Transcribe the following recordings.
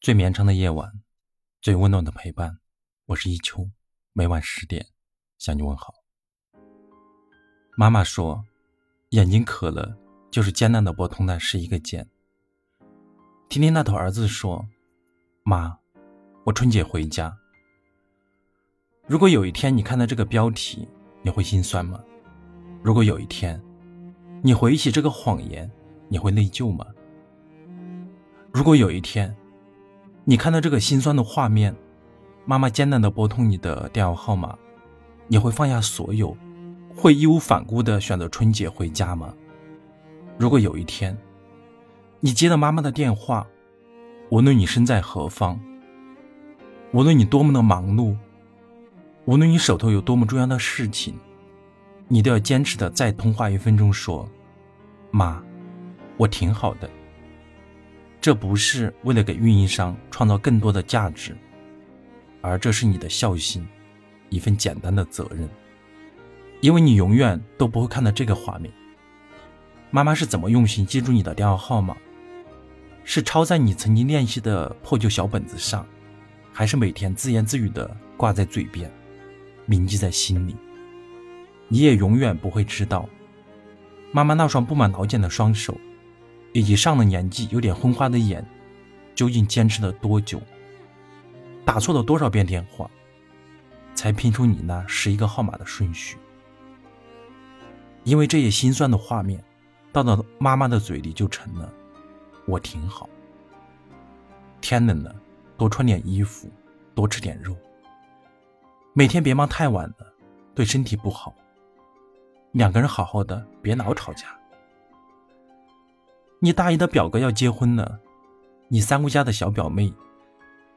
最绵长的夜晚，最温暖的陪伴。我是一秋，每晚十点向你问好。妈妈说，眼睛渴了，就是艰难的拨通的是一个键。听听那头儿子说，妈，我春节回家。如果有一天你看到这个标题，你会心酸吗？如果有一天你回忆起这个谎言，你会内疚吗？如果有一天，你看到这个心酸的画面，妈妈艰难地拨通你的电话号码，你会放下所有，会义无反顾地选择春节回家吗？如果有一天，你接到妈妈的电话，无论你身在何方，无论你多么的忙碌，无论你手头有多么重要的事情，你都要坚持的再通话一分钟，说：“妈，我挺好的。”这不是为了给运营商创造更多的价值，而这是你的孝心，一份简单的责任。因为你永远都不会看到这个画面。妈妈是怎么用心记住你的电话号码？是抄在你曾经练习的破旧小本子上，还是每天自言自语的挂在嘴边，铭记在心里？你也永远不会知道，妈妈那双布满老茧的双手。以及上了年纪、有点昏花的眼，究竟坚持了多久？打错了多少遍电话，才拼出你那十一个号码的顺序？因为这些心酸的画面，到了妈妈的嘴里就成了“我挺好”。天冷了，多穿点衣服，多吃点肉。每天别忙太晚了，对身体不好。两个人好好的，别老吵架。你大姨的表哥要结婚了，你三姑家的小表妹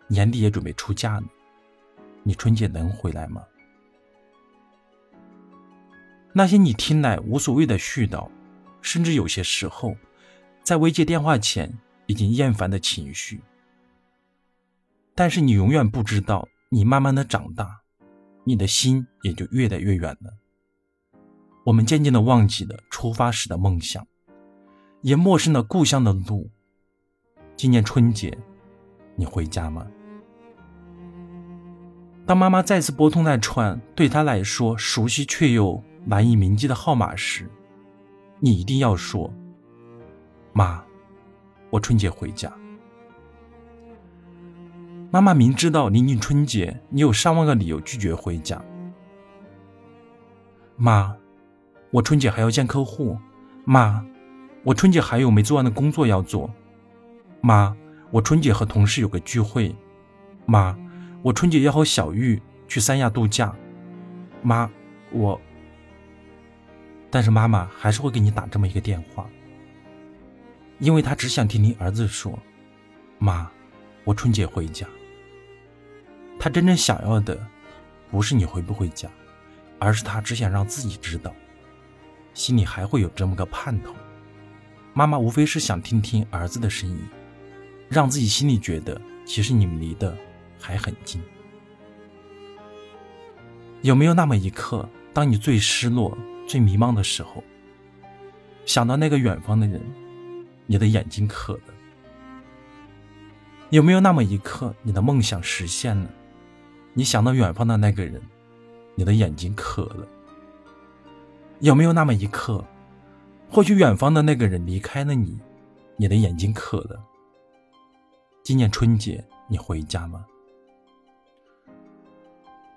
年底也准备出嫁呢，你春节能回来吗？那些你听来无所谓的絮叨，甚至有些时候，在未接电话前已经厌烦的情绪，但是你永远不知道，你慢慢的长大，你的心也就越来越远了。我们渐渐的忘记了出发时的梦想。也陌生了故乡的路。今年春节，你回家吗？当妈妈再次拨通那串对她来说熟悉却又难以铭记的号码时，你一定要说：“妈，我春节回家。”妈妈明知道临近春节，你有上万个理由拒绝回家。妈，我春节还要见客户。妈。我春节还有没做完的工作要做，妈，我春节和同事有个聚会，妈，我春节要和小玉去三亚度假，妈，我，但是妈妈还是会给你打这么一个电话，因为她只想听听儿子说，妈，我春节回家。她真正想要的，不是你回不回家，而是她只想让自己知道，心里还会有这么个盼头。妈妈无非是想听听儿子的声音，让自己心里觉得其实你们离得还很近。有没有那么一刻，当你最失落、最迷茫的时候，想到那个远方的人，你的眼睛渴了？有没有那么一刻，你的梦想实现了，你想到远方的那个人，你的眼睛渴了？有没有那么一刻？或许远方的那个人离开了你，你的眼睛渴了。今年春节你回家吗？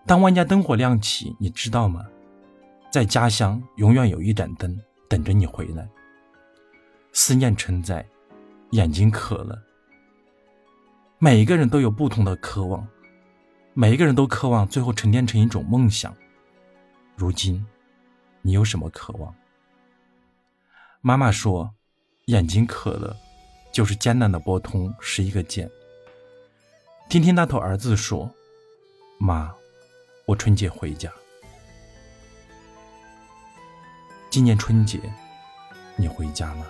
当万家灯火亮起，你知道吗？在家乡永远有一盏灯等着你回来。思念承载，眼睛渴了。每一个人都有不同的渴望，每一个人都渴望最后沉淀成一种梦想。如今，你有什么渴望？妈妈说：“眼睛渴了，就是艰难的拨通十一个键。”听听那头儿子说：“妈，我春节回家。今年春节，你回家吗？”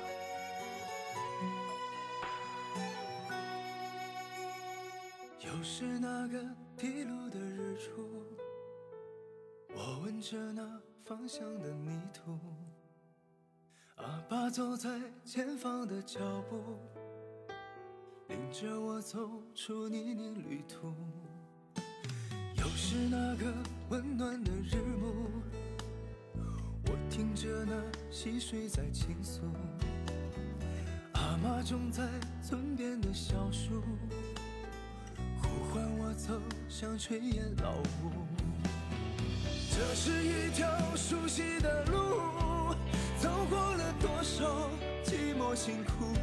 又是那个披露的日出，我闻着那芳香的泥土。阿爸走在前方的脚步，领着我走出泥泞旅途。又是那个温暖的日暮，我听着那溪水在倾诉，阿妈种在村边的小树，呼唤我走向炊烟老屋。这是一条熟悉的路，走过了多少寂寞辛苦。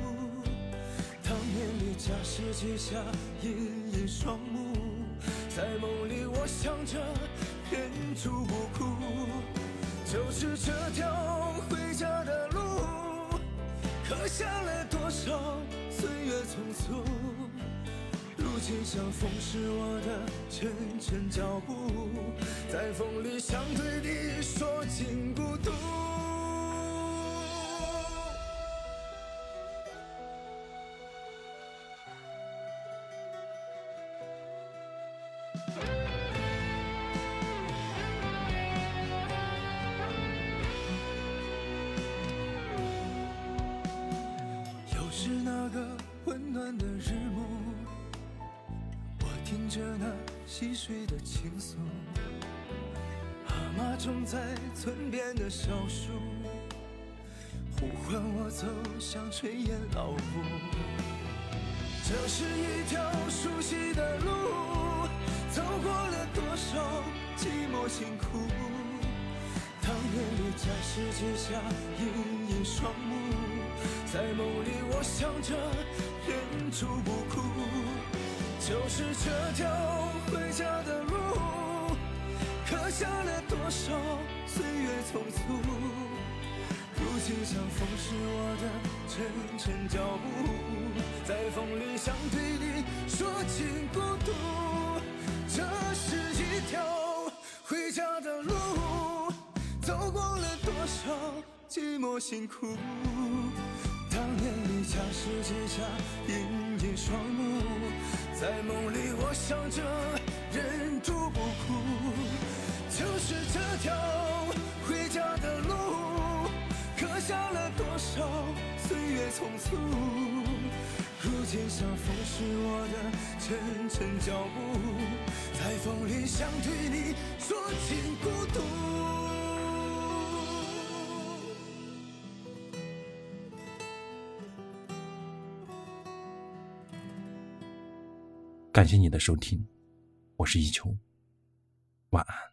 当年离家世界下隐隐双目，在梦里我想着忍住不哭。就是这条回家的路，刻下了多少岁月匆匆。如今像风是我的沉沉脚步，在风里想对你说尽孤独。着那溪水的倾诉，阿妈种在村边的小树，呼唤我走向炊烟老屋。这是一条熟悉的路，走过了多少寂寞辛苦。当年离家世界下隐隐双目，在梦里我想着忍住不哭。就是这条回家的路，刻下了多少岁月匆促。如今相逢是我的沉沉脚步，在风里想对你说尽孤独。这是一条回家的路，走过了多少寂寞辛苦。当年离家世界下隐隐双目，在梦里我想着忍住不哭。就是这条回家的路，刻下了多少岁月匆促。如今相逢是我的沉沉脚步，在风里想对你说尽孤独。感谢你的收听，我是一秋，晚安。